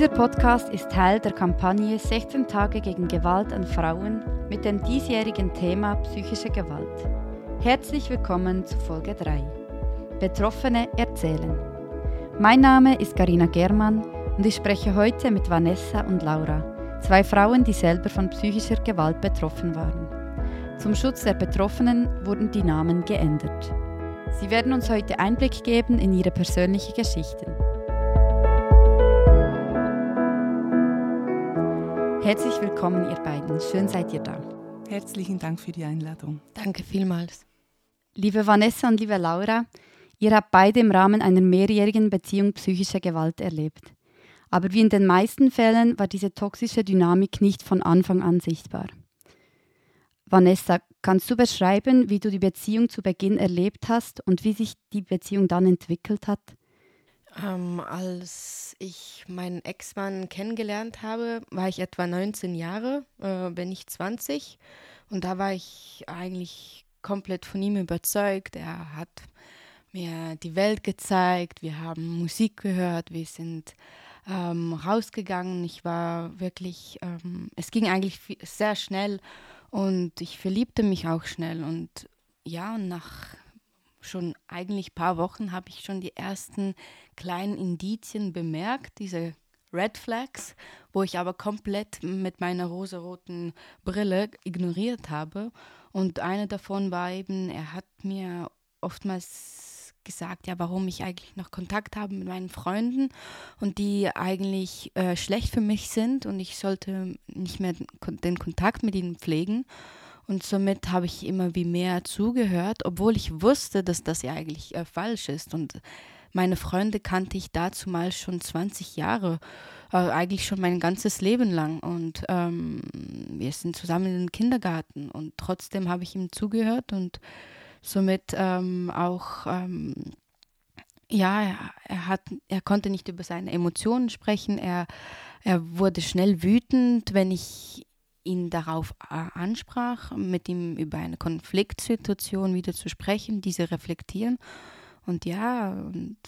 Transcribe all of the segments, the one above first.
Dieser Podcast ist Teil der Kampagne 16 Tage gegen Gewalt an Frauen mit dem diesjährigen Thema psychische Gewalt. Herzlich willkommen zu Folge 3. Betroffene erzählen. Mein Name ist Karina Germann und ich spreche heute mit Vanessa und Laura, zwei Frauen, die selber von psychischer Gewalt betroffen waren. Zum Schutz der Betroffenen wurden die Namen geändert. Sie werden uns heute Einblick geben in ihre persönliche Geschichten. Herzlich willkommen, ihr beiden. Schön seid ihr da. Herzlichen Dank für die Einladung. Danke vielmals. Liebe Vanessa und liebe Laura, ihr habt beide im Rahmen einer mehrjährigen Beziehung psychische Gewalt erlebt. Aber wie in den meisten Fällen war diese toxische Dynamik nicht von Anfang an sichtbar. Vanessa, kannst du beschreiben, wie du die Beziehung zu Beginn erlebt hast und wie sich die Beziehung dann entwickelt hat? Ähm, als ich meinen Ex-Mann kennengelernt habe, war ich etwa 19 Jahre, äh, bin ich 20 und da war ich eigentlich komplett von ihm überzeugt. Er hat mir die Welt gezeigt, wir haben Musik gehört, wir sind ähm, rausgegangen. Ich war wirklich, ähm, es ging eigentlich sehr schnell. Und ich verliebte mich auch schnell. Und ja, nach schon eigentlich ein paar Wochen habe ich schon die ersten kleinen Indizien bemerkt, diese Red Flags, wo ich aber komplett mit meiner rosaroten Brille ignoriert habe. Und eine davon war eben, er hat mir oftmals gesagt, ja, warum ich eigentlich noch Kontakt habe mit meinen Freunden und die eigentlich äh, schlecht für mich sind und ich sollte nicht mehr den Kontakt mit ihnen pflegen. Und somit habe ich immer wie mehr zugehört, obwohl ich wusste, dass das ja eigentlich äh, falsch ist. Und meine Freunde kannte ich dazu mal schon 20 Jahre, äh, eigentlich schon mein ganzes Leben lang. Und ähm, wir sind zusammen den Kindergarten und trotzdem habe ich ihm zugehört und somit ähm, auch, ähm, ja, er, er, hat, er konnte nicht über seine Emotionen sprechen. Er, er wurde schnell wütend, wenn ich ihn darauf äh, ansprach, mit ihm über eine Konfliktsituation wieder zu sprechen, diese reflektieren. Und ja, und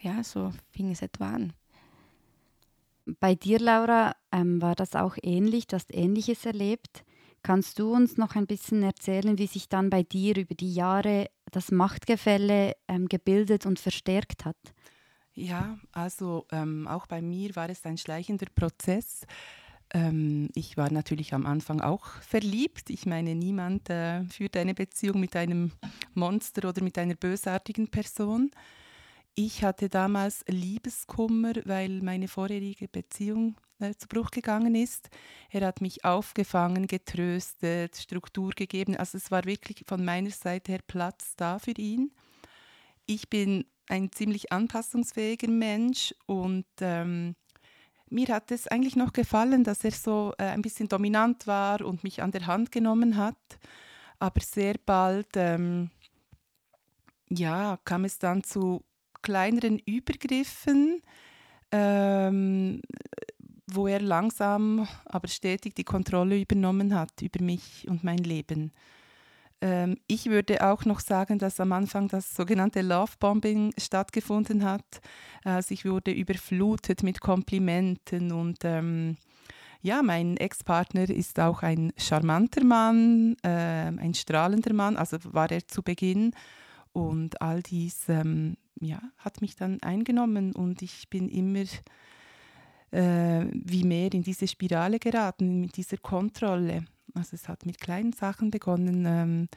ja, so fing es etwa an. Bei dir, Laura, ähm, war das auch ähnlich, du hast Ähnliches erlebt. Kannst du uns noch ein bisschen erzählen, wie sich dann bei dir über die Jahre das Machtgefälle ähm, gebildet und verstärkt hat? Ja, also ähm, auch bei mir war es ein schleichender Prozess. Ähm, ich war natürlich am Anfang auch verliebt. Ich meine, niemand äh, führt eine Beziehung mit einem Monster oder mit einer bösartigen Person. Ich hatte damals Liebeskummer, weil meine vorherige Beziehung äh, zu Bruch gegangen ist. Er hat mich aufgefangen, getröstet, Struktur gegeben. Also es war wirklich von meiner Seite her Platz da für ihn. Ich bin ein ziemlich anpassungsfähiger Mensch und ähm, mir hat es eigentlich noch gefallen, dass er so äh, ein bisschen dominant war und mich an der Hand genommen hat. Aber sehr bald ähm, ja, kam es dann zu kleineren Übergriffen, ähm, wo er langsam, aber stetig die Kontrolle übernommen hat über mich und mein Leben. Ähm, ich würde auch noch sagen, dass am Anfang das sogenannte Lovebombing stattgefunden hat. Also ich wurde überflutet mit Komplimenten und ähm, ja, mein Ex-Partner ist auch ein charmanter Mann, äh, ein strahlender Mann, also war er zu Beginn. Und all dies ähm, ja, hat mich dann eingenommen und ich bin immer äh, wie mehr in diese Spirale geraten, mit dieser Kontrolle. Also es hat mit kleinen Sachen begonnen, ähm,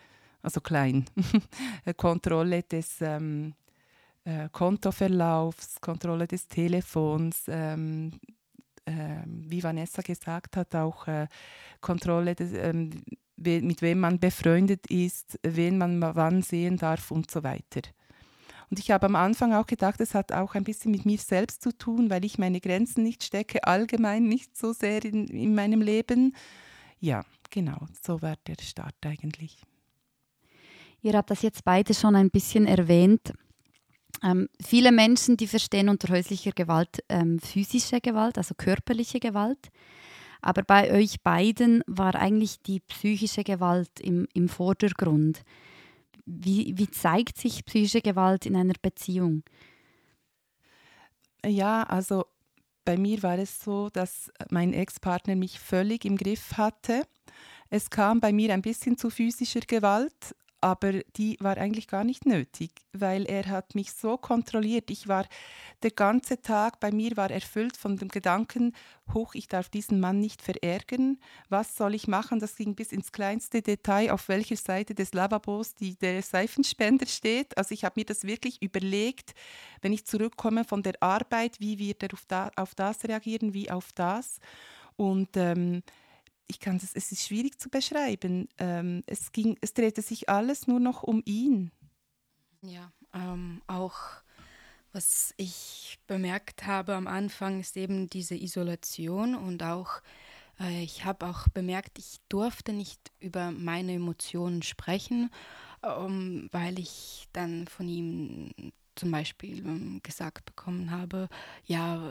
also klein, Kontrolle des ähm, äh, Kontoverlaufs, Kontrolle des Telefons, ähm, äh, wie Vanessa gesagt hat, auch äh, Kontrolle des, ähm, mit wem man befreundet ist, wen man wann sehen darf und so weiter. Und ich habe am Anfang auch gedacht, es hat auch ein bisschen mit mir selbst zu tun, weil ich meine Grenzen nicht stecke, allgemein nicht so sehr in, in meinem Leben. Ja, genau, so war der Start eigentlich. Ihr habt das jetzt beide schon ein bisschen erwähnt. Ähm, viele Menschen, die verstehen unter häuslicher Gewalt ähm, physische Gewalt, also körperliche Gewalt. Aber bei euch beiden war eigentlich die psychische Gewalt im, im Vordergrund. Wie, wie zeigt sich psychische Gewalt in einer Beziehung? Ja, also bei mir war es so, dass mein Ex-Partner mich völlig im Griff hatte. Es kam bei mir ein bisschen zu physischer Gewalt, aber die war eigentlich gar nicht nötig, weil er hat mich so kontrolliert. Ich war der ganze Tag bei mir war erfüllt von dem Gedanken, hoch, ich darf diesen Mann nicht verärgern. Was soll ich machen? Das ging bis ins kleinste Detail, auf welcher Seite des Lavabos die, der Seifenspender steht. Also ich habe mir das wirklich überlegt, wenn ich zurückkomme von der Arbeit, wie wird er auf, da, auf das reagieren, wie auf das. Und ähm, ich kann das, es ist schwierig zu beschreiben. Ähm, es, ging, es drehte sich alles nur noch um ihn. Ja, ähm, auch was ich bemerkt habe am Anfang ist eben diese Isolation und auch äh, ich habe auch bemerkt, ich durfte nicht über meine Emotionen sprechen, ähm, weil ich dann von ihm zum Beispiel ähm, gesagt bekommen habe, ja,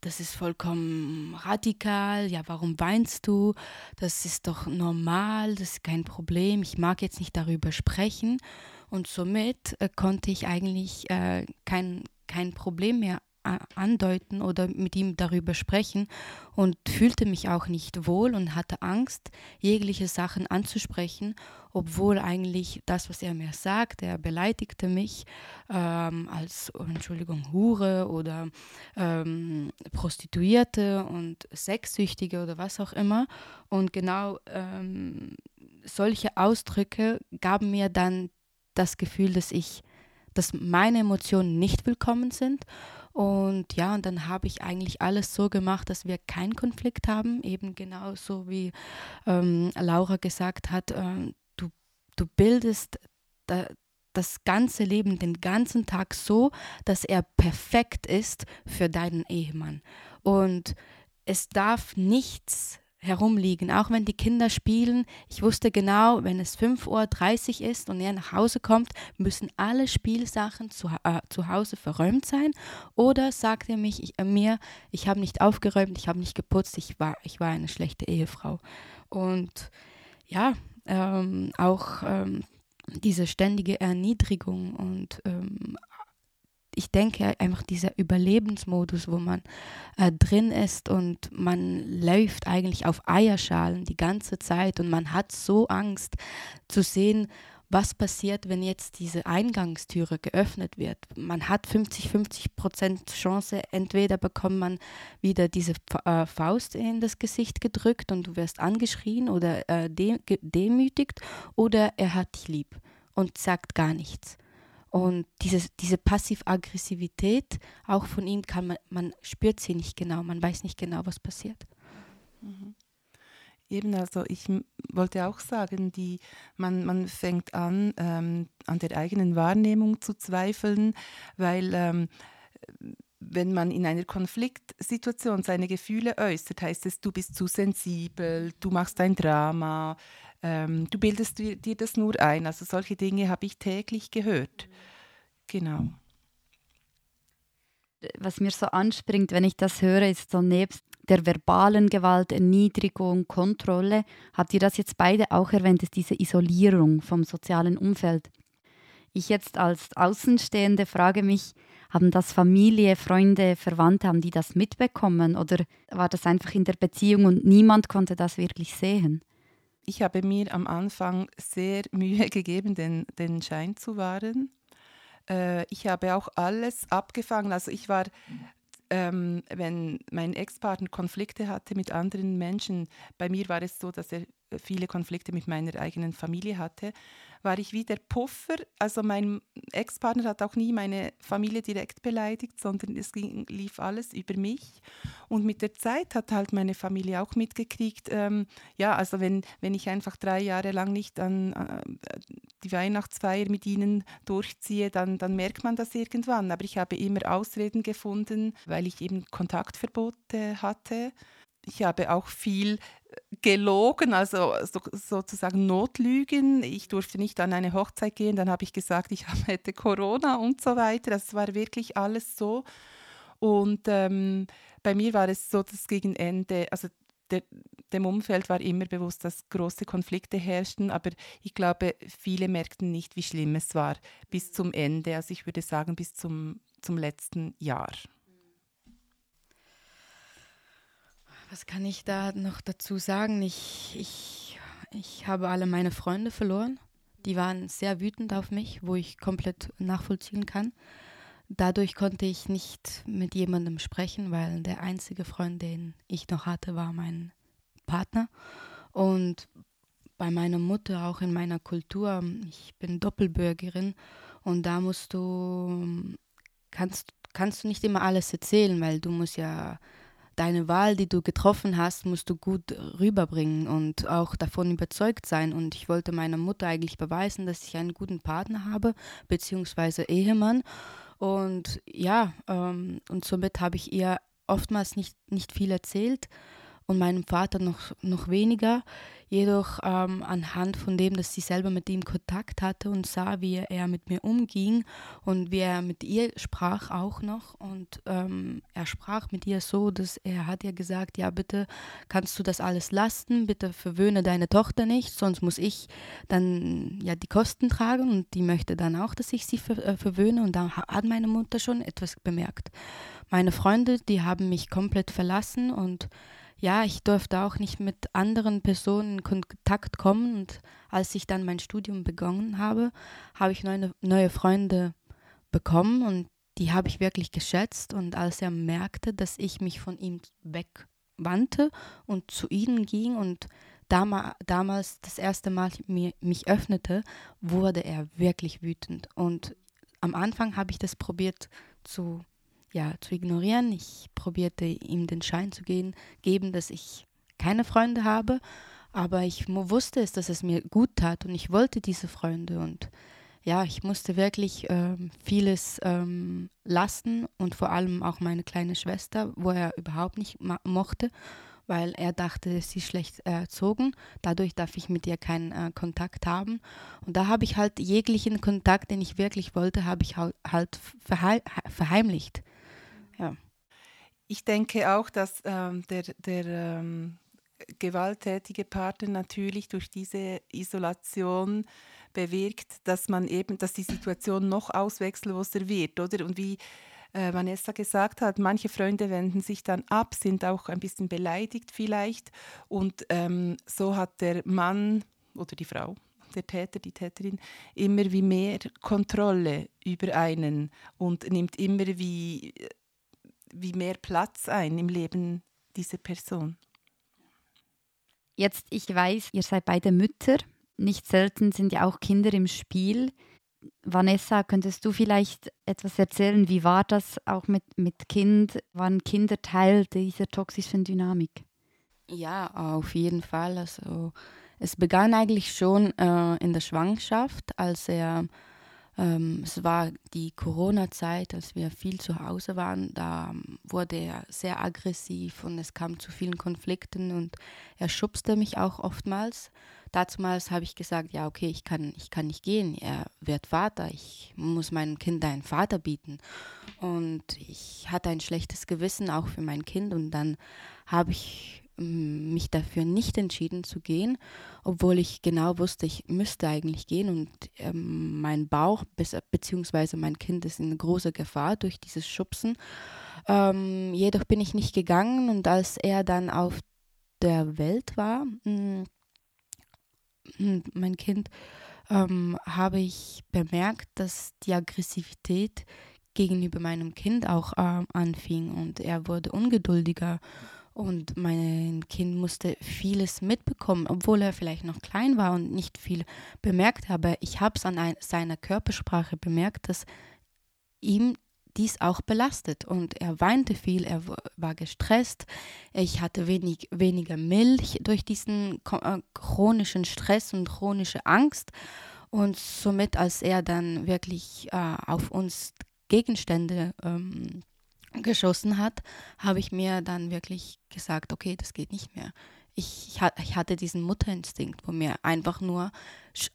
das ist vollkommen radikal, ja, warum weinst du? Das ist doch normal, das ist kein Problem, ich mag jetzt nicht darüber sprechen. Und somit äh, konnte ich eigentlich äh, kein, kein Problem mehr andeuten oder mit ihm darüber sprechen und fühlte mich auch nicht wohl und hatte Angst, jegliche Sachen anzusprechen, obwohl eigentlich das, was er mir sagte, er beleidigte mich ähm, als, Entschuldigung, Hure oder ähm, Prostituierte und Sexsüchtige oder was auch immer. Und genau ähm, solche Ausdrücke gaben mir dann das Gefühl, dass ich dass meine Emotionen nicht willkommen sind und ja, und dann habe ich eigentlich alles so gemacht, dass wir keinen Konflikt haben, eben genauso wie ähm, Laura gesagt hat, äh, du, du bildest da, das ganze Leben, den ganzen Tag so, dass er perfekt ist für deinen Ehemann. Und es darf nichts herumliegen, auch wenn die Kinder spielen. Ich wusste genau, wenn es 5.30 Uhr ist und er nach Hause kommt, müssen alle Spielsachen zu, äh, zu Hause verräumt sein. Oder sagt er mich, ich, äh, mir, ich habe nicht aufgeräumt, ich habe nicht geputzt, ich war, ich war eine schlechte Ehefrau. Und ja, ähm, auch ähm, diese ständige Erniedrigung und ähm, ich denke einfach dieser Überlebensmodus, wo man äh, drin ist und man läuft eigentlich auf Eierschalen die ganze Zeit und man hat so Angst zu sehen, was passiert, wenn jetzt diese Eingangstüre geöffnet wird. Man hat 50-50 Prozent Chance, entweder bekommt man wieder diese äh, Faust in das Gesicht gedrückt und du wirst angeschrien oder äh, de demütigt oder er hat dich lieb und sagt gar nichts. Und diese, diese Passiv-Aggressivität, auch von ihm kann man, man spürt sie nicht genau, man weiß nicht genau, was passiert. Mhm. Eben, also ich wollte auch sagen, die, man, man fängt an, ähm, an der eigenen Wahrnehmung zu zweifeln, weil ähm, wenn man in einer Konfliktsituation seine Gefühle äußert, heißt es, du bist zu sensibel, du machst ein Drama, ähm, du bildest dir, das nur ein. Also solche Dinge habe ich täglich gehört. Genau. Was mir so anspringt, wenn ich das höre, ist so nebst der verbalen Gewalt, Erniedrigung, Kontrolle, habt ihr das jetzt beide auch erwähnt, ist diese Isolierung vom sozialen Umfeld. Ich jetzt als Außenstehende frage mich, haben das Familie, Freunde, Verwandte, haben die das mitbekommen oder war das einfach in der Beziehung und niemand konnte das wirklich sehen? Ich habe mir am Anfang sehr Mühe gegeben, den, den Schein zu wahren. Äh, ich habe auch alles abgefangen. Also ich war, ähm, wenn mein Ex-Partner Konflikte hatte mit anderen Menschen, bei mir war es so, dass er viele Konflikte mit meiner eigenen Familie hatte, war ich wie der Puffer. Also mein Ex-Partner hat auch nie meine Familie direkt beleidigt, sondern es ging, lief alles über mich. Und mit der Zeit hat halt meine Familie auch mitgekriegt, ähm, ja, also wenn, wenn ich einfach drei Jahre lang nicht an äh, die Weihnachtsfeier mit ihnen durchziehe, dann, dann merkt man das irgendwann. Aber ich habe immer Ausreden gefunden, weil ich eben Kontaktverbote hatte. Ich habe auch viel gelogen, also so, sozusagen Notlügen. Ich durfte nicht an eine Hochzeit gehen, dann habe ich gesagt, ich hätte Corona und so weiter. Das war wirklich alles so. Und ähm, bei mir war es so, dass gegen Ende, also der, dem Umfeld war immer bewusst, dass große Konflikte herrschten, aber ich glaube, viele merkten nicht, wie schlimm es war bis zum Ende. Also ich würde sagen, bis zum, zum letzten Jahr. Was kann ich da noch dazu sagen? Ich, ich, ich habe alle meine Freunde verloren. Die waren sehr wütend auf mich, wo ich komplett nachvollziehen kann. Dadurch konnte ich nicht mit jemandem sprechen, weil der einzige Freund, den ich noch hatte, war mein Partner. Und bei meiner Mutter, auch in meiner Kultur, ich bin Doppelbürgerin und da musst du, kannst, kannst du nicht immer alles erzählen, weil du musst ja deine Wahl, die du getroffen hast, musst du gut rüberbringen und auch davon überzeugt sein. Und ich wollte meiner Mutter eigentlich beweisen, dass ich einen guten Partner habe, beziehungsweise Ehemann. Und ja, ähm, und somit habe ich ihr oftmals nicht, nicht viel erzählt und meinem Vater noch, noch weniger. Jedoch ähm, anhand von dem, dass sie selber mit ihm Kontakt hatte und sah, wie er mit mir umging und wie er mit ihr sprach auch noch. Und ähm, er sprach mit ihr so, dass er hat ihr gesagt, ja bitte kannst du das alles lassen, bitte verwöhne deine Tochter nicht, sonst muss ich dann ja die Kosten tragen und die möchte dann auch, dass ich sie ver äh, verwöhne. Und da hat meine Mutter schon etwas bemerkt. Meine Freunde, die haben mich komplett verlassen und ja, ich durfte auch nicht mit anderen Personen in Kontakt kommen. Und als ich dann mein Studium begonnen habe, habe ich neue, neue Freunde bekommen und die habe ich wirklich geschätzt. Und als er merkte, dass ich mich von ihm wegwandte und zu ihnen ging und damals das erste Mal mich öffnete, wurde er wirklich wütend. Und am Anfang habe ich das probiert zu ja, zu ignorieren. Ich probierte ihm den Schein zu gehen, geben, dass ich keine Freunde habe, aber ich wusste es, dass es mir gut tat und ich wollte diese Freunde und ja, ich musste wirklich ähm, vieles ähm, lassen und vor allem auch meine kleine Schwester, wo er überhaupt nicht mochte, weil er dachte, sie ist schlecht erzogen. Dadurch darf ich mit ihr keinen äh, Kontakt haben. Und da habe ich halt jeglichen Kontakt, den ich wirklich wollte, habe ich halt verheimlicht. Ja. Ich denke auch, dass ähm, der, der ähm, gewalttätige Partner natürlich durch diese Isolation bewirkt, dass man eben, dass die Situation noch auswechselloser wird, oder? Und wie äh, Vanessa gesagt hat, manche Freunde wenden sich dann ab, sind auch ein bisschen beleidigt vielleicht. Und ähm, so hat der Mann oder die Frau, der Täter, die Täterin, immer wie mehr Kontrolle über einen und nimmt immer wie wie mehr Platz ein im Leben dieser Person. Jetzt, ich weiß, ihr seid beide Mütter. Nicht selten sind ja auch Kinder im Spiel. Vanessa, könntest du vielleicht etwas erzählen? Wie war das auch mit, mit Kind? Waren Kinder Teil dieser toxischen Dynamik? Ja, auf jeden Fall. Also, es begann eigentlich schon äh, in der Schwangerschaft, als er ähm, es war die Corona-Zeit, als wir viel zu Hause waren. Da wurde er sehr aggressiv und es kam zu vielen Konflikten und er schubste mich auch oftmals. Dazumals habe ich gesagt, ja, okay, ich kann, ich kann nicht gehen. Er wird Vater. Ich muss meinem Kind einen Vater bieten. Und ich hatte ein schlechtes Gewissen auch für mein Kind. Und dann habe ich mich dafür nicht entschieden zu gehen, obwohl ich genau wusste, ich müsste eigentlich gehen und ähm, mein Bauch bzw. mein Kind ist in großer Gefahr durch dieses Schubsen. Ähm, jedoch bin ich nicht gegangen und als er dann auf der Welt war, mein Kind, ähm, habe ich bemerkt, dass die Aggressivität gegenüber meinem Kind auch äh, anfing und er wurde ungeduldiger und mein Kind musste vieles mitbekommen, obwohl er vielleicht noch klein war und nicht viel bemerkt habe. Ich habe es an ein, seiner Körpersprache bemerkt, dass ihm dies auch belastet. Und er weinte viel, er war gestresst. Ich hatte wenig, weniger Milch durch diesen äh, chronischen Stress und chronische Angst. Und somit, als er dann wirklich äh, auf uns Gegenstände ähm, geschossen hat, habe ich mir dann wirklich gesagt, okay, das geht nicht mehr. Ich, ich, hatte diesen Mutterinstinkt, wo mir einfach nur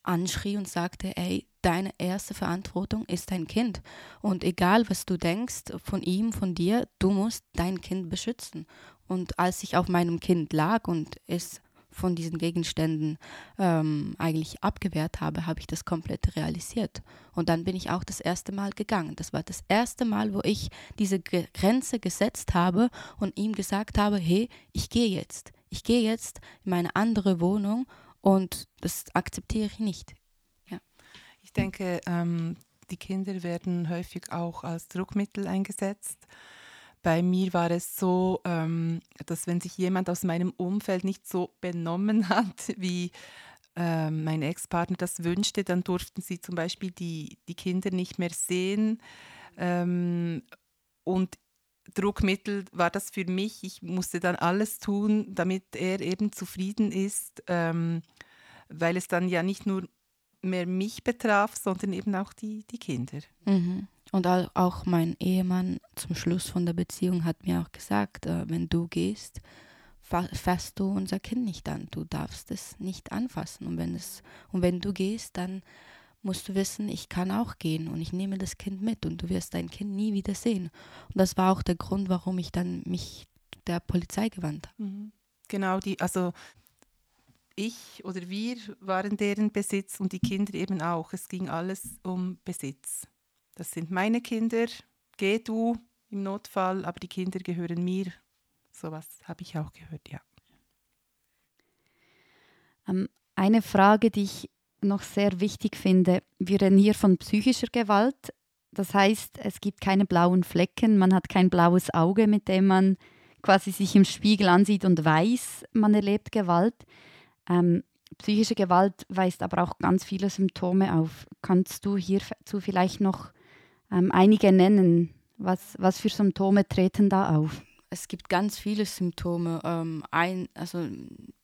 anschrie und sagte, ey, deine erste Verantwortung ist dein Kind. Und egal, was du denkst von ihm, von dir, du musst dein Kind beschützen. Und als ich auf meinem Kind lag und es von diesen Gegenständen ähm, eigentlich abgewehrt habe, habe ich das komplett realisiert. Und dann bin ich auch das erste Mal gegangen. Das war das erste Mal, wo ich diese Grenze gesetzt habe und ihm gesagt habe, hey, ich gehe jetzt. Ich gehe jetzt in meine andere Wohnung und das akzeptiere ich nicht. Ja. Ich denke, ähm, die Kinder werden häufig auch als Druckmittel eingesetzt. Bei mir war es so, ähm, dass wenn sich jemand aus meinem Umfeld nicht so benommen hat, wie ähm, mein Ex-Partner das wünschte, dann durften sie zum Beispiel die, die Kinder nicht mehr sehen. Ähm, und Druckmittel war das für mich. Ich musste dann alles tun, damit er eben zufrieden ist, ähm, weil es dann ja nicht nur mehr mich betraf, sondern eben auch die, die Kinder. Mhm. Und auch mein Ehemann zum Schluss von der Beziehung hat mir auch gesagt, äh, wenn du gehst, fasst du unser Kind nicht an. Du darfst es nicht anfassen. Und wenn, es, und wenn du gehst, dann musst du wissen, ich kann auch gehen und ich nehme das Kind mit und du wirst dein Kind nie wieder sehen. Und das war auch der Grund, warum ich dann mich der Polizei gewandt habe. Mhm. Genau, die, also ich oder wir waren deren Besitz und die Kinder eben auch. Es ging alles um Besitz. Das sind meine Kinder, geh du im Notfall, aber die Kinder gehören mir. Sowas habe ich auch gehört, ja. Ähm, eine Frage, die ich noch sehr wichtig finde. Wir reden hier von psychischer Gewalt. Das heißt, es gibt keine blauen Flecken, man hat kein blaues Auge, mit dem man quasi sich im Spiegel ansieht und weiß, man erlebt Gewalt. Ähm, psychische Gewalt weist aber auch ganz viele Symptome auf. Kannst du hierzu vielleicht noch ähm, einige nennen? Was, was für Symptome treten da auf? Es gibt ganz viele Symptome. Ähm, ein, also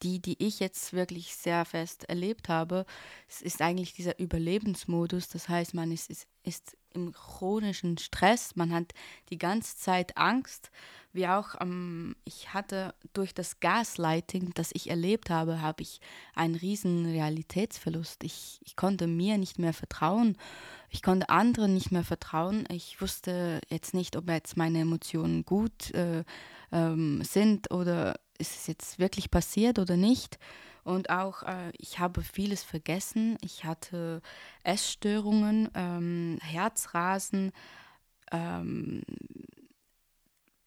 die, die ich jetzt wirklich sehr fest erlebt habe, es ist eigentlich dieser Überlebensmodus. Das heißt, man ist, ist, ist im chronischen Stress, man hat die ganze Zeit Angst wie auch ähm, ich hatte durch das Gaslighting, das ich erlebt habe, habe ich einen riesen Realitätsverlust. Ich, ich konnte mir nicht mehr vertrauen. Ich konnte anderen nicht mehr vertrauen. Ich wusste jetzt nicht, ob jetzt meine Emotionen gut äh, ähm, sind oder ist es jetzt wirklich passiert oder nicht. Und auch, äh, ich habe vieles vergessen. Ich hatte Essstörungen, ähm, Herzrasen, ähm,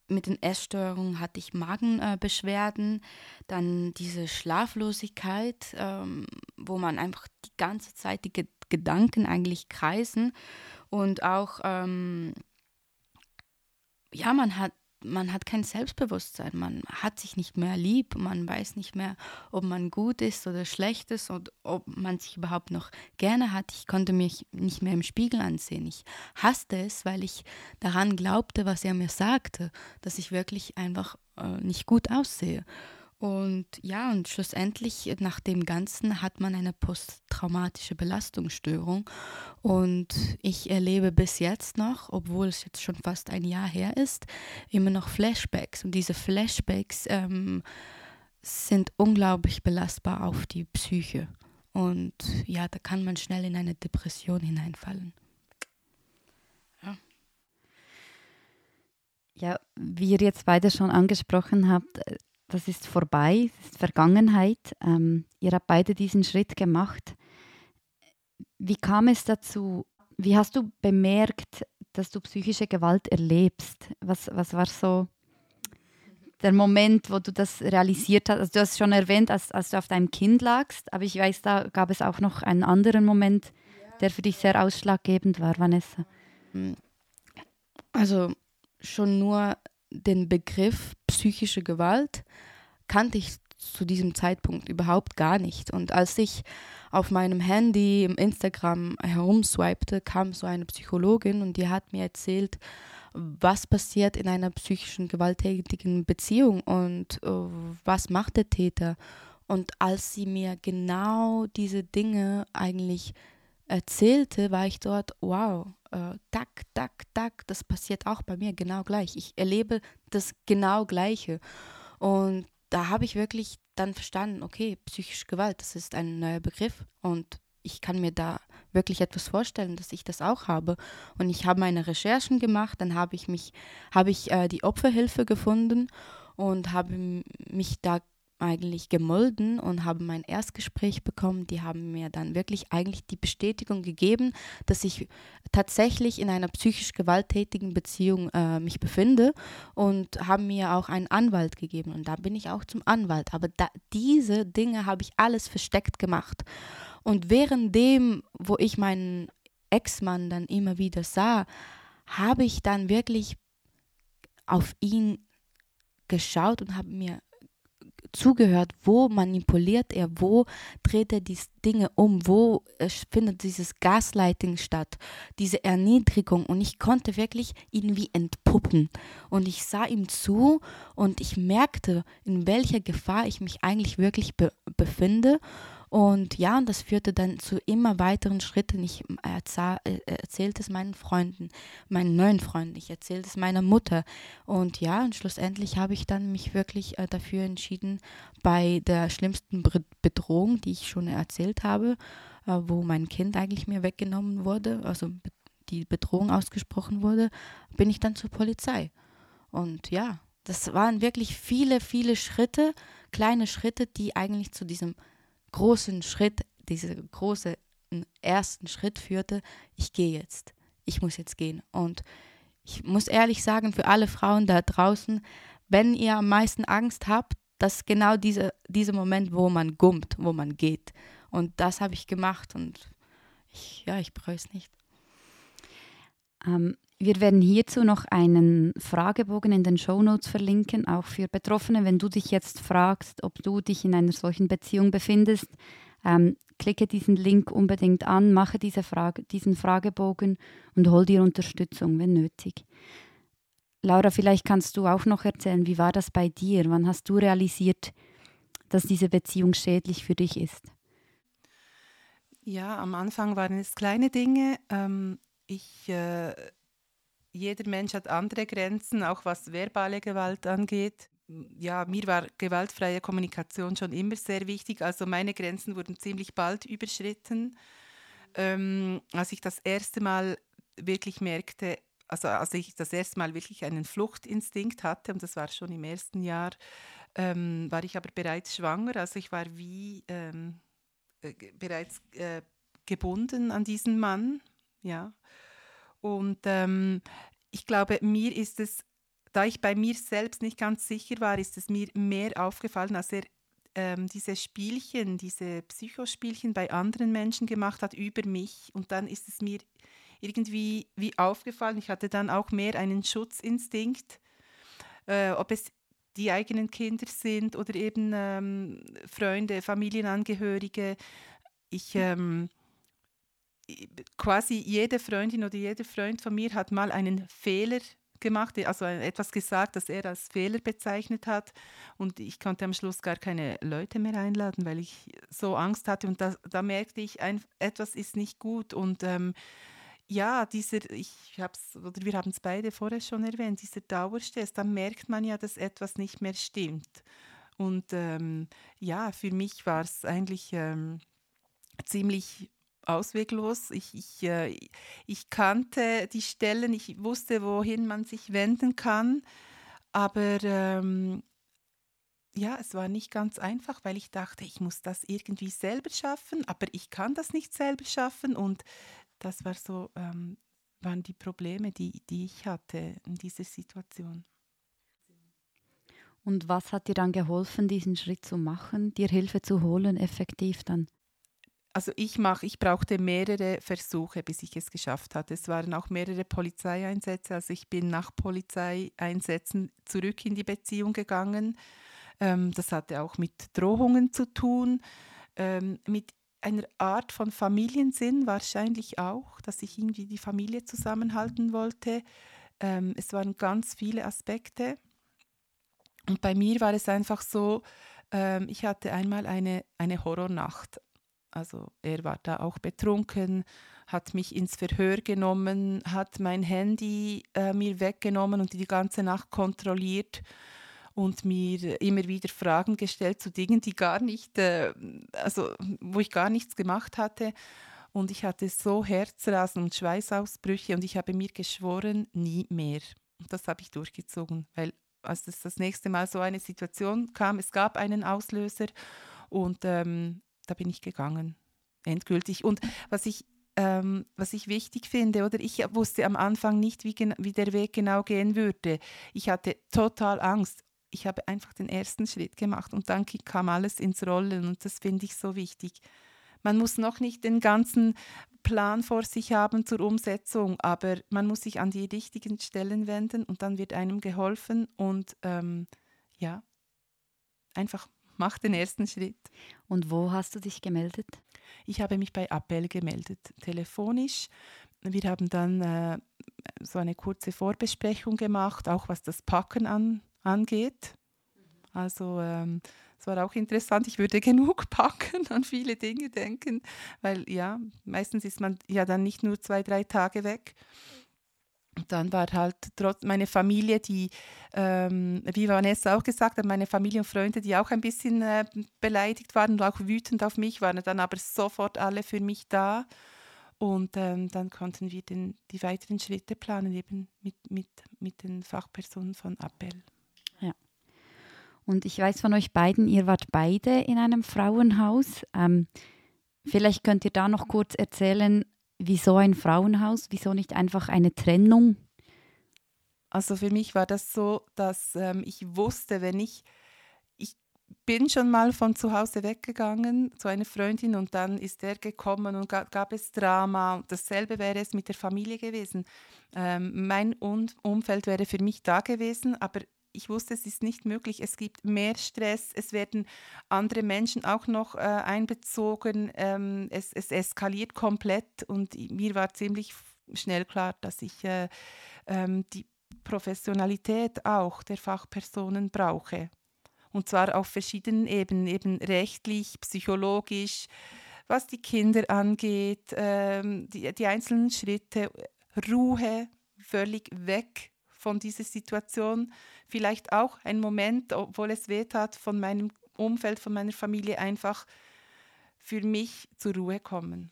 mit den Essstörungen hatte ich Magenbeschwerden, dann diese Schlaflosigkeit, ähm, wo man einfach die ganze Zeit die Ge Gedanken eigentlich kreisen und auch, ähm, ja, man hat man hat kein Selbstbewusstsein, man hat sich nicht mehr lieb, man weiß nicht mehr, ob man gut ist oder schlecht ist und ob man sich überhaupt noch gerne hat. Ich konnte mich nicht mehr im Spiegel ansehen. Ich hasste es, weil ich daran glaubte, was er mir sagte, dass ich wirklich einfach äh, nicht gut aussehe. Und ja, und schlussendlich nach dem Ganzen hat man eine posttraumatische Belastungsstörung. Und ich erlebe bis jetzt noch, obwohl es jetzt schon fast ein Jahr her ist, immer noch Flashbacks. Und diese Flashbacks ähm, sind unglaublich belastbar auf die Psyche. Und ja, da kann man schnell in eine Depression hineinfallen. Ja. Wie ihr jetzt beide schon angesprochen habt, das ist vorbei, das ist Vergangenheit. Ähm, ihr habt beide diesen Schritt gemacht. Wie kam es dazu? Wie hast du bemerkt, dass du psychische Gewalt erlebst? Was, was war so der Moment, wo du das realisiert hast? Also du hast schon erwähnt, als, als du auf deinem Kind lagst, aber ich weiß, da gab es auch noch einen anderen Moment, der für dich sehr ausschlaggebend war, Vanessa. Also schon nur den Begriff psychische Gewalt kannte ich zu diesem Zeitpunkt überhaupt gar nicht. Und als ich auf meinem Handy im Instagram herumswipte, kam so eine Psychologin und die hat mir erzählt, was passiert in einer psychischen gewalttätigen Beziehung und uh, was macht der Täter. Und als sie mir genau diese Dinge eigentlich erzählte, war ich dort, wow, äh, tak, tak, tak, das passiert auch bei mir genau gleich. Ich erlebe das genau gleiche. Und da habe ich wirklich dann verstanden, okay, psychische Gewalt, das ist ein neuer Begriff und ich kann mir da wirklich etwas vorstellen, dass ich das auch habe. Und ich habe meine Recherchen gemacht, dann habe ich mich, habe ich äh, die Opferhilfe gefunden und habe mich da eigentlich gemolden und habe mein Erstgespräch bekommen. Die haben mir dann wirklich eigentlich die Bestätigung gegeben, dass ich tatsächlich in einer psychisch gewalttätigen Beziehung äh, mich befinde und haben mir auch einen Anwalt gegeben. Und da bin ich auch zum Anwalt. Aber da, diese Dinge habe ich alles versteckt gemacht. Und währenddem, wo ich meinen Ex-Mann dann immer wieder sah, habe ich dann wirklich auf ihn geschaut und habe mir zugehört, wo manipuliert er, wo dreht er die Dinge um, wo findet dieses Gaslighting statt, diese Erniedrigung. Und ich konnte wirklich ihn wie entpuppen. Und ich sah ihm zu und ich merkte, in welcher Gefahr ich mich eigentlich wirklich be befinde und ja, und das führte dann zu immer weiteren Schritten. Ich äh, erzählte es meinen Freunden, meinen neuen Freunden, ich erzählte es meiner Mutter. Und ja, und schlussendlich habe ich dann mich wirklich äh, dafür entschieden, bei der schlimmsten Bedrohung, die ich schon erzählt habe, äh, wo mein Kind eigentlich mir weggenommen wurde, also die Bedrohung ausgesprochen wurde, bin ich dann zur Polizei. Und ja, das waren wirklich viele, viele Schritte, kleine Schritte, die eigentlich zu diesem großen Schritt, diesen großen ersten Schritt führte, ich gehe jetzt, ich muss jetzt gehen. Und ich muss ehrlich sagen, für alle Frauen da draußen, wenn ihr am meisten Angst habt, das ist genau dieser diese Moment, wo man gummt, wo man geht. Und das habe ich gemacht und ich, ja, ich bereue es nicht. Ähm, wir werden hierzu noch einen Fragebogen in den Show Notes verlinken, auch für Betroffene. Wenn du dich jetzt fragst, ob du dich in einer solchen Beziehung befindest, ähm, klicke diesen Link unbedingt an, mache diese Frage, diesen Fragebogen und hol dir Unterstützung, wenn nötig. Laura, vielleicht kannst du auch noch erzählen, wie war das bei dir? Wann hast du realisiert, dass diese Beziehung schädlich für dich ist? Ja, am Anfang waren es kleine Dinge. Ähm, ich äh, jeder Mensch hat andere Grenzen, auch was verbale Gewalt angeht. Ja, mir war gewaltfreie Kommunikation schon immer sehr wichtig. Also meine Grenzen wurden ziemlich bald überschritten. Ähm, als ich das erste Mal wirklich merkte, also als ich das erste Mal wirklich einen Fluchtinstinkt hatte, und das war schon im ersten Jahr, ähm, war ich aber bereits schwanger. Also ich war wie ähm, äh, bereits äh, gebunden an diesen Mann. Ja. Und ähm, ich glaube, mir ist es, da ich bei mir selbst nicht ganz sicher war, ist es mir mehr aufgefallen, als er ähm, diese Spielchen, diese Psychospielchen bei anderen Menschen gemacht hat über mich. Und dann ist es mir irgendwie wie aufgefallen. Ich hatte dann auch mehr einen Schutzinstinkt, äh, ob es die eigenen Kinder sind oder eben ähm, Freunde, Familienangehörige. Ich ähm, quasi jede Freundin oder jeder Freund von mir hat mal einen Fehler gemacht, also etwas gesagt, das er als Fehler bezeichnet hat. Und ich konnte am Schluss gar keine Leute mehr einladen, weil ich so Angst hatte. Und da, da merkte ich, ein, etwas ist nicht gut. Und ähm, ja, dieser, ich hab's, oder wir haben es beide vorher schon erwähnt, dieser Dauerstress, da merkt man ja, dass etwas nicht mehr stimmt. Und ähm, ja, für mich war es eigentlich ähm, ziemlich ausweglos. Ich, ich, äh, ich kannte die Stellen, ich wusste, wohin man sich wenden kann, aber ähm, ja, es war nicht ganz einfach, weil ich dachte, ich muss das irgendwie selber schaffen, aber ich kann das nicht selber schaffen und das war so, ähm, waren die Probleme, die, die ich hatte in dieser Situation. Und was hat dir dann geholfen, diesen Schritt zu machen, dir Hilfe zu holen, effektiv dann? Also ich mache, ich brauchte mehrere Versuche, bis ich es geschafft hatte. Es waren auch mehrere Polizeieinsätze. Also ich bin nach Polizeieinsätzen zurück in die Beziehung gegangen. Ähm, das hatte auch mit Drohungen zu tun, ähm, mit einer Art von Familiensinn wahrscheinlich auch, dass ich irgendwie die Familie zusammenhalten wollte. Ähm, es waren ganz viele Aspekte. Und bei mir war es einfach so, ähm, ich hatte einmal eine, eine Horrornacht also er war da auch betrunken, hat mich ins Verhör genommen, hat mein Handy äh, mir weggenommen und die ganze Nacht kontrolliert und mir immer wieder Fragen gestellt zu Dingen, die gar nicht, äh, also wo ich gar nichts gemacht hatte. Und ich hatte so Herzrasen und Schweißausbrüche und ich habe mir geschworen, nie mehr. Und das habe ich durchgezogen, weil als es das nächste Mal so eine Situation kam, es gab einen Auslöser und ähm, da bin ich gegangen, endgültig. Und was ich ähm, was ich wichtig finde, oder ich wusste am Anfang nicht, wie, wie der Weg genau gehen würde. Ich hatte total Angst. Ich habe einfach den ersten Schritt gemacht und dann kam alles ins Rollen und das finde ich so wichtig. Man muss noch nicht den ganzen Plan vor sich haben zur Umsetzung, aber man muss sich an die richtigen Stellen wenden und dann wird einem geholfen und ähm, ja, einfach mach den ersten Schritt. Und wo hast du dich gemeldet? Ich habe mich bei Appell gemeldet, telefonisch. Wir haben dann äh, so eine kurze Vorbesprechung gemacht, auch was das Packen an, angeht. Also ähm, es war auch interessant. Ich würde genug packen, an viele Dinge denken, weil ja, meistens ist man ja dann nicht nur zwei, drei Tage weg. Und dann war halt trotz meine Familie, die, ähm, wie Vanessa auch gesagt hat, meine Familie und Freunde, die auch ein bisschen äh, beleidigt waren und auch wütend auf mich, waren dann aber sofort alle für mich da. Und ähm, dann konnten wir den, die weiteren Schritte planen, eben mit, mit, mit den Fachpersonen von Appell. Ja. Und ich weiß von euch beiden, ihr wart beide in einem Frauenhaus. Ähm, vielleicht könnt ihr da noch kurz erzählen, wieso ein Frauenhaus, wieso nicht einfach eine Trennung? Also für mich war das so, dass ähm, ich wusste, wenn ich, ich bin schon mal von zu Hause weggegangen zu einer Freundin und dann ist er gekommen und gab, gab es Drama. Dasselbe wäre es mit der Familie gewesen. Ähm, mein Umfeld wäre für mich da gewesen, aber ich wusste, es ist nicht möglich. Es gibt mehr Stress, es werden andere Menschen auch noch äh, einbezogen, ähm, es, es, eskaliert komplett. Und mir war ziemlich schnell klar, dass ich äh, ähm, die Professionalität auch der Fachpersonen brauche. Und zwar auf verschiedenen Ebenen, eben rechtlich, psychologisch, was die Kinder angeht, ähm, die, die einzelnen Schritte, Ruhe, völlig weg von dieser Situation vielleicht auch ein Moment, obwohl es weh tat, von meinem Umfeld, von meiner Familie einfach für mich zur Ruhe kommen.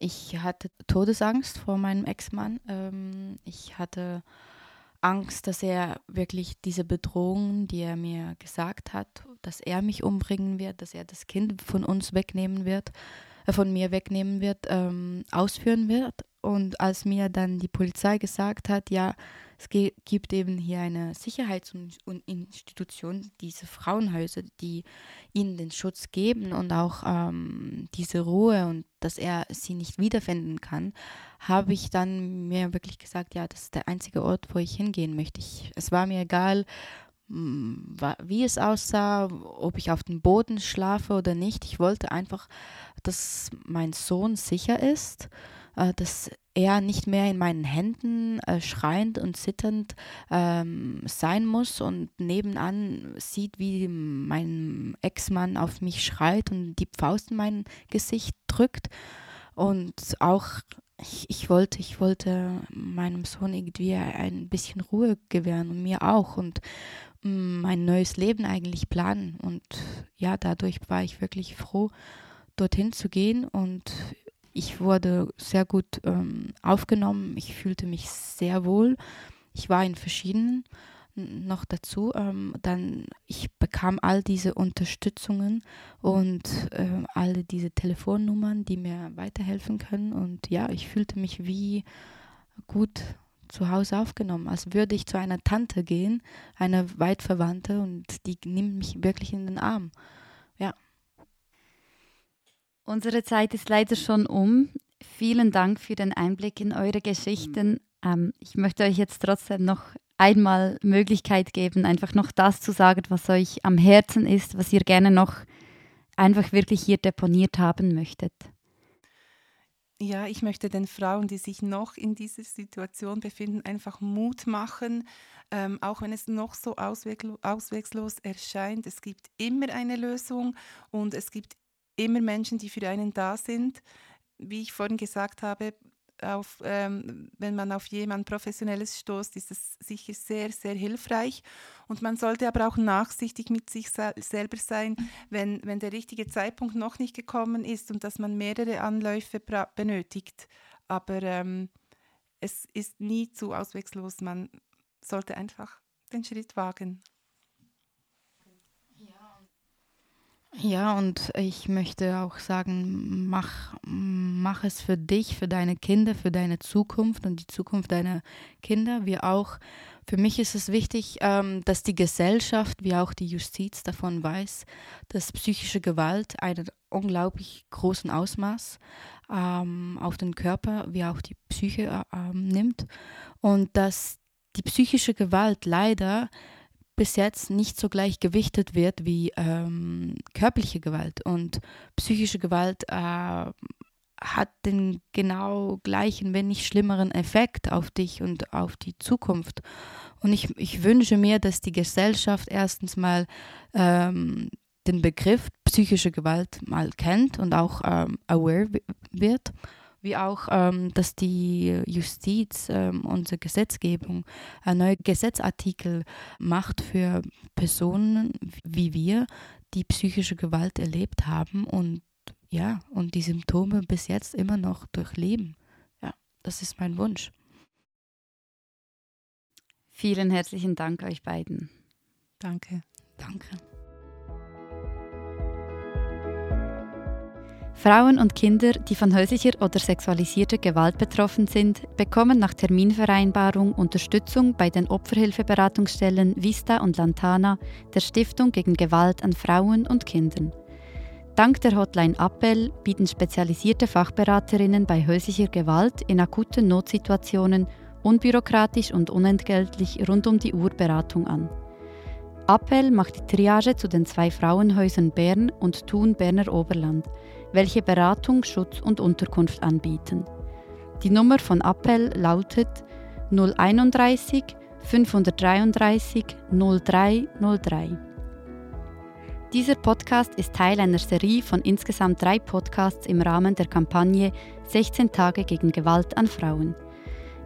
Ich hatte Todesangst vor meinem Ex-Mann. Ähm, ich hatte Angst, dass er wirklich diese Bedrohung, die er mir gesagt hat, dass er mich umbringen wird, dass er das Kind von uns wegnehmen wird, äh, von mir wegnehmen wird, ähm, ausführen wird. Und als mir dann die Polizei gesagt hat, ja, es gibt eben hier eine Sicherheitsinstitution, diese Frauenhäuser, die ihnen den Schutz geben und auch ähm, diese Ruhe und dass er sie nicht wiederfinden kann, habe ich dann mir wirklich gesagt, ja, das ist der einzige Ort, wo ich hingehen möchte. Ich, es war mir egal, wie es aussah, ob ich auf dem Boden schlafe oder nicht. Ich wollte einfach, dass mein Sohn sicher ist dass er nicht mehr in meinen Händen äh, schreiend und zitternd ähm, sein muss und nebenan sieht, wie mein Ex-Mann auf mich schreit und die Faust in mein Gesicht drückt. Und auch ich, ich, wollte, ich wollte meinem Sohn irgendwie ein bisschen Ruhe gewähren und mir auch und mm, mein neues Leben eigentlich planen. Und ja, dadurch war ich wirklich froh, dorthin zu gehen und ich wurde sehr gut ähm, aufgenommen. Ich fühlte mich sehr wohl. Ich war in verschiedenen noch dazu. Ähm, dann ich bekam all diese Unterstützungen und äh, alle diese Telefonnummern, die mir weiterhelfen können. Und ja, ich fühlte mich wie gut zu Hause aufgenommen, als würde ich zu einer Tante gehen, eine Weitverwandte, und die nimmt mich wirklich in den Arm. Ja. Unsere Zeit ist leider schon um. Vielen Dank für den Einblick in eure Geschichten. Ähm, ich möchte euch jetzt trotzdem noch einmal Möglichkeit geben, einfach noch das zu sagen, was euch am Herzen ist, was ihr gerne noch einfach wirklich hier deponiert haben möchtet. Ja, ich möchte den Frauen, die sich noch in dieser Situation befinden, einfach Mut machen, ähm, auch wenn es noch so auswegslos erscheint. Es gibt immer eine Lösung und es gibt immer Menschen, die für einen da sind. Wie ich vorhin gesagt habe, auf, ähm, wenn man auf jemand Professionelles stoßt, ist es sicher sehr, sehr hilfreich. Und man sollte aber auch nachsichtig mit sich selber sein, wenn, wenn der richtige Zeitpunkt noch nicht gekommen ist und dass man mehrere Anläufe benötigt. Aber ähm, es ist nie zu auswegslos. Man sollte einfach den Schritt wagen. Ja, und ich möchte auch sagen, mach, mach es für dich, für deine Kinder, für deine Zukunft und die Zukunft deiner Kinder. Wir auch, für mich ist es wichtig, ähm, dass die Gesellschaft wie auch die Justiz davon weiß, dass psychische Gewalt einen unglaublich großen Ausmaß ähm, auf den Körper wie auch die Psyche äh, nimmt und dass die psychische Gewalt leider bis jetzt nicht so gleich gewichtet wird wie ähm, körperliche Gewalt. Und psychische Gewalt äh, hat den genau gleichen, wenn nicht schlimmeren Effekt auf dich und auf die Zukunft. Und ich, ich wünsche mir, dass die Gesellschaft erstens mal ähm, den Begriff psychische Gewalt mal kennt und auch ähm, aware wird wie auch, ähm, dass die Justiz, ähm, unsere Gesetzgebung, ein neuer Gesetzartikel macht für Personen wie wir, die psychische Gewalt erlebt haben und ja, und die Symptome bis jetzt immer noch durchleben. Ja, das ist mein Wunsch. Vielen herzlichen Dank euch beiden. Danke. Danke. Frauen und Kinder, die von häuslicher oder sexualisierter Gewalt betroffen sind, bekommen nach Terminvereinbarung Unterstützung bei den Opferhilfeberatungsstellen Vista und Lantana der Stiftung gegen Gewalt an Frauen und Kindern. Dank der Hotline Appell bieten spezialisierte Fachberaterinnen bei häuslicher Gewalt in akuten Notsituationen unbürokratisch und unentgeltlich rund um die Uhr Beratung an. Appell macht die Triage zu den zwei Frauenhäusern Bern und Thun Berner Oberland – welche Beratung, Schutz und Unterkunft anbieten. Die Nummer von Appell lautet 031 533 0303. Dieser Podcast ist Teil einer Serie von insgesamt drei Podcasts im Rahmen der Kampagne 16 Tage gegen Gewalt an Frauen.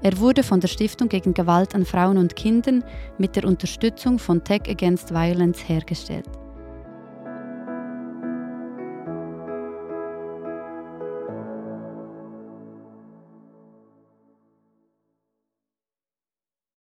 Er wurde von der Stiftung gegen Gewalt an Frauen und Kindern mit der Unterstützung von Tech Against Violence hergestellt.